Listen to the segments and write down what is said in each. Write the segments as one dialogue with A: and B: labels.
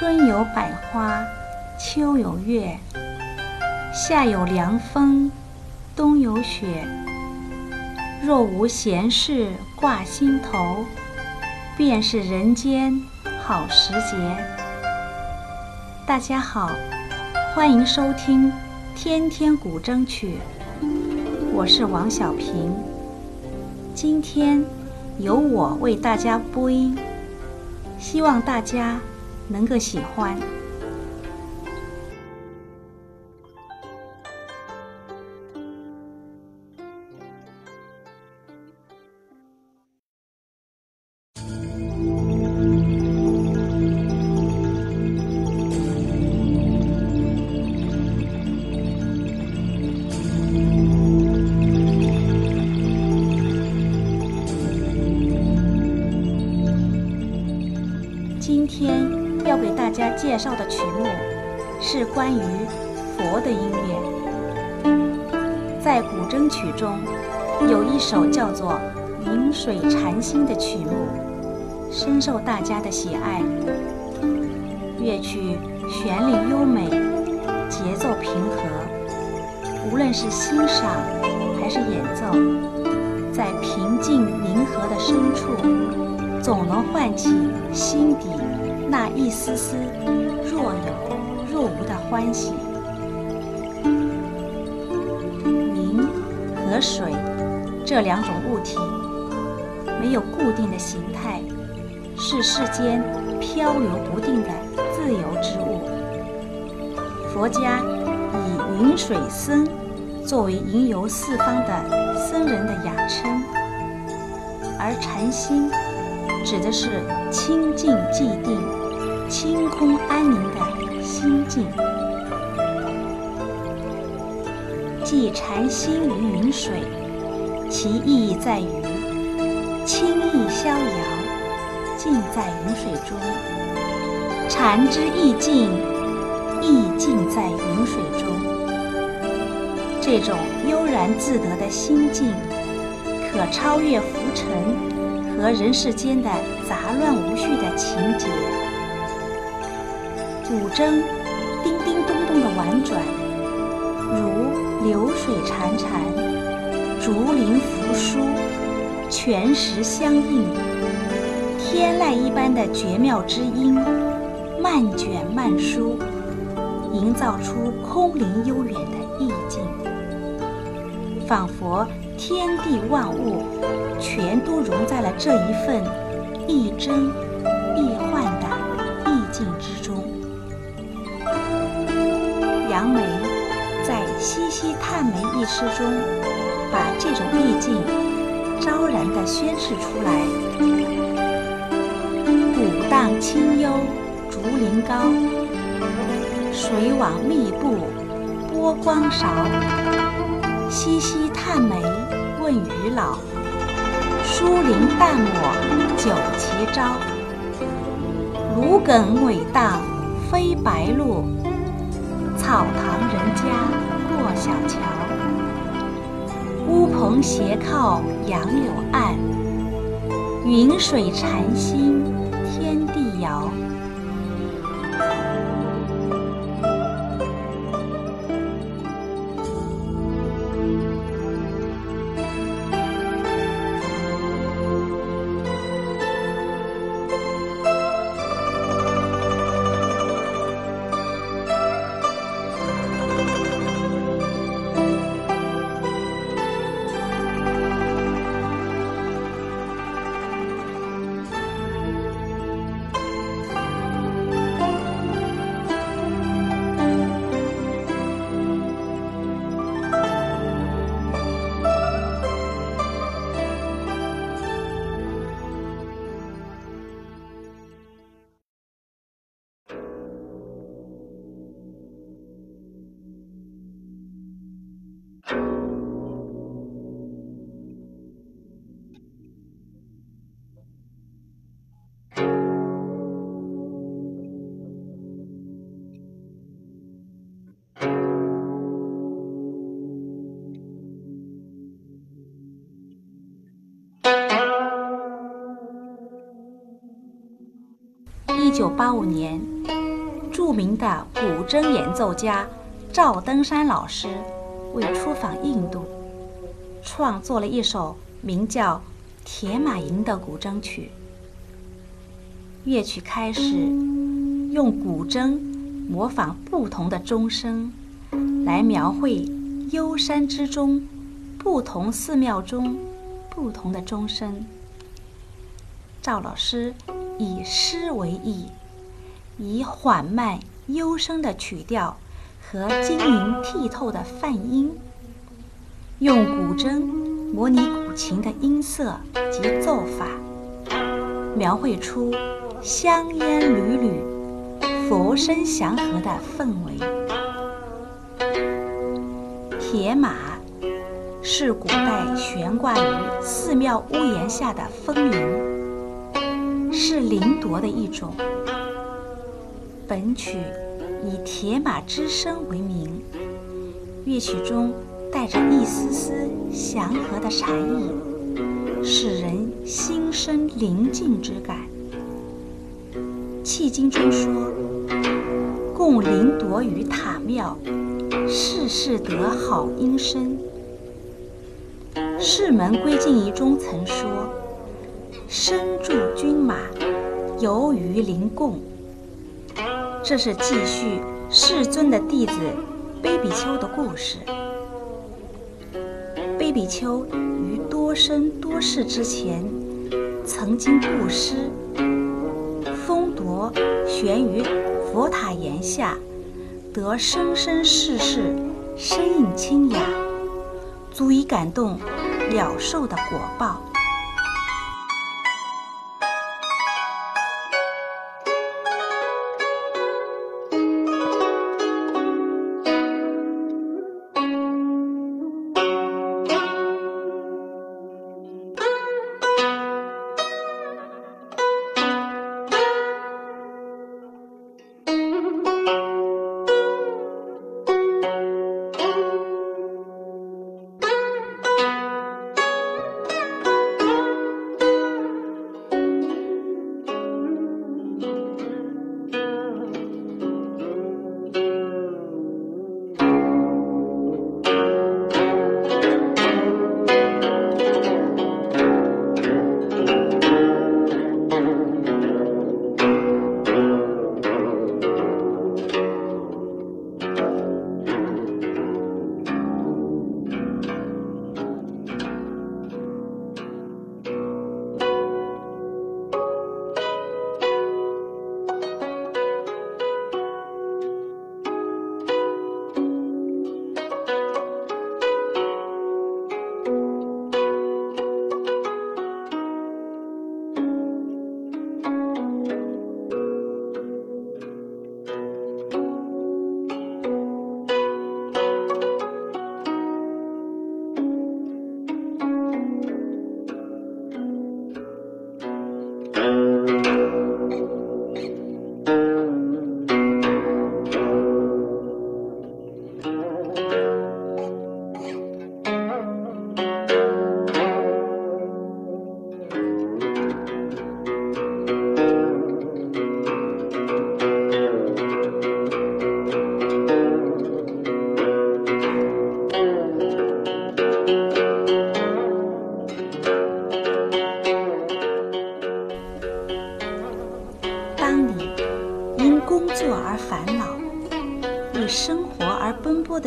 A: 春有百花，秋有月，夏有凉风，冬有雪。若无闲事挂心头，便是人间好时节。大家好，欢迎收听《天天古筝曲》，我是王小平。今天由我为大家播音，希望大家能够喜欢。今天要给大家介绍的曲目是关于佛的音乐。在古筝曲中，有一首叫做《云水禅心》的曲目，深受大家的喜爱。乐曲旋律优美，节奏平和，无论是欣赏还是演奏，在平静宁和的深处，总能唤起心底那一丝丝若有若无的欢喜。云和水这两种物体没有固定的形态，是世间漂流不定的自由之物。佛家以云水僧作为云游四方的僧人的雅称，而禅心指的是清净寂定、清空安宁的心境。寄禅心于云水，其意义在于清逸逍遥，尽在云水中。禅之意境，意境在云水中。这种悠然自得的心境，可超越浮尘和人世间的杂乱无序的情节。古筝叮叮咚咚的婉转，如流水潺潺，竹林扶疏，泉石相映，天籁一般的绝妙之音，漫卷漫舒，营造出空灵悠远的意境，仿佛天地万物全都融在了这一份亦真亦幻的意境之中。杨梅在《西溪探梅》一诗中，把这种意境昭然地宣示出来：“古荡清幽竹林高，水网密布波光少。西溪探梅问渔老，疏林淡抹酒旗招。芦梗苇荡飞白鹭。”草堂人家过小桥，乌篷斜靠杨柳岸，云水禅心天地遥。一九八五年，著名的古筝演奏家赵登山老师为出访印度，创作了一首名叫《铁马吟》的古筝曲。乐曲开始用古筝模仿不同的钟声，来描绘幽山之中不同寺庙中不同的钟声。赵老师以诗为意。以缓慢幽声的曲调和晶莹剔透的泛音，用古筝模拟古琴的音色及奏法，描绘出香烟缕缕、佛声祥和的氛围。铁马是古代悬挂于寺庙屋檐下的风铃，是铃铎的一种。本曲以铁马之声为名，乐曲中带着一丝丝祥和的禅意，使人心生宁静之感。契经中说：“供灵铎于塔庙，世世得好音声。”世门归敬仪中曾说：“身助军马，游于灵供。”这是继续世尊的弟子卑比丘的故事。卑比丘于多生多世之前，曾经布施，风铎悬于佛塔檐下，得生生世世声音清雅，足以感动了受的果报。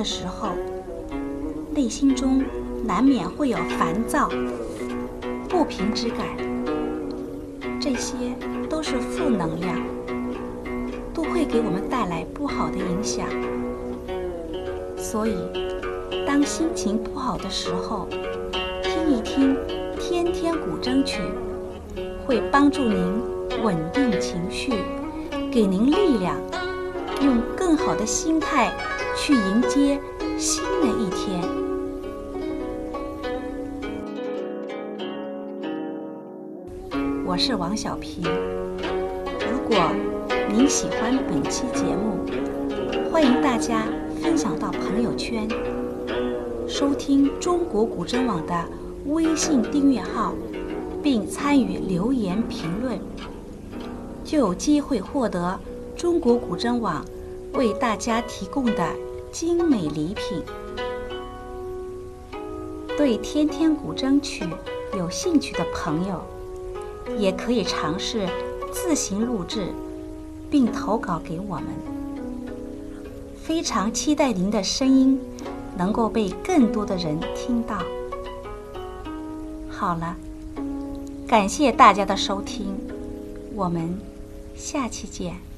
A: 的时候，内心中难免会有烦躁、不平之感，这些都是负能量，都会给我们带来不好的影响。所以，当心情不好的时候，听一听《天天古筝曲》，会帮助您稳定情绪，给您力量，用更好的心态。去迎接新的一天。我是王小平。如果您喜欢本期节目，欢迎大家分享到朋友圈，收听中国古筝网的微信订阅号，并参与留言评论，就有机会获得中国古筝网为大家提供的精美礼品。对天天古筝曲有兴趣的朋友，也可以尝试自行录制，并投稿给我们。非常期待您的声音能够被更多的人听到。好了，感谢大家的收听，我们下期见。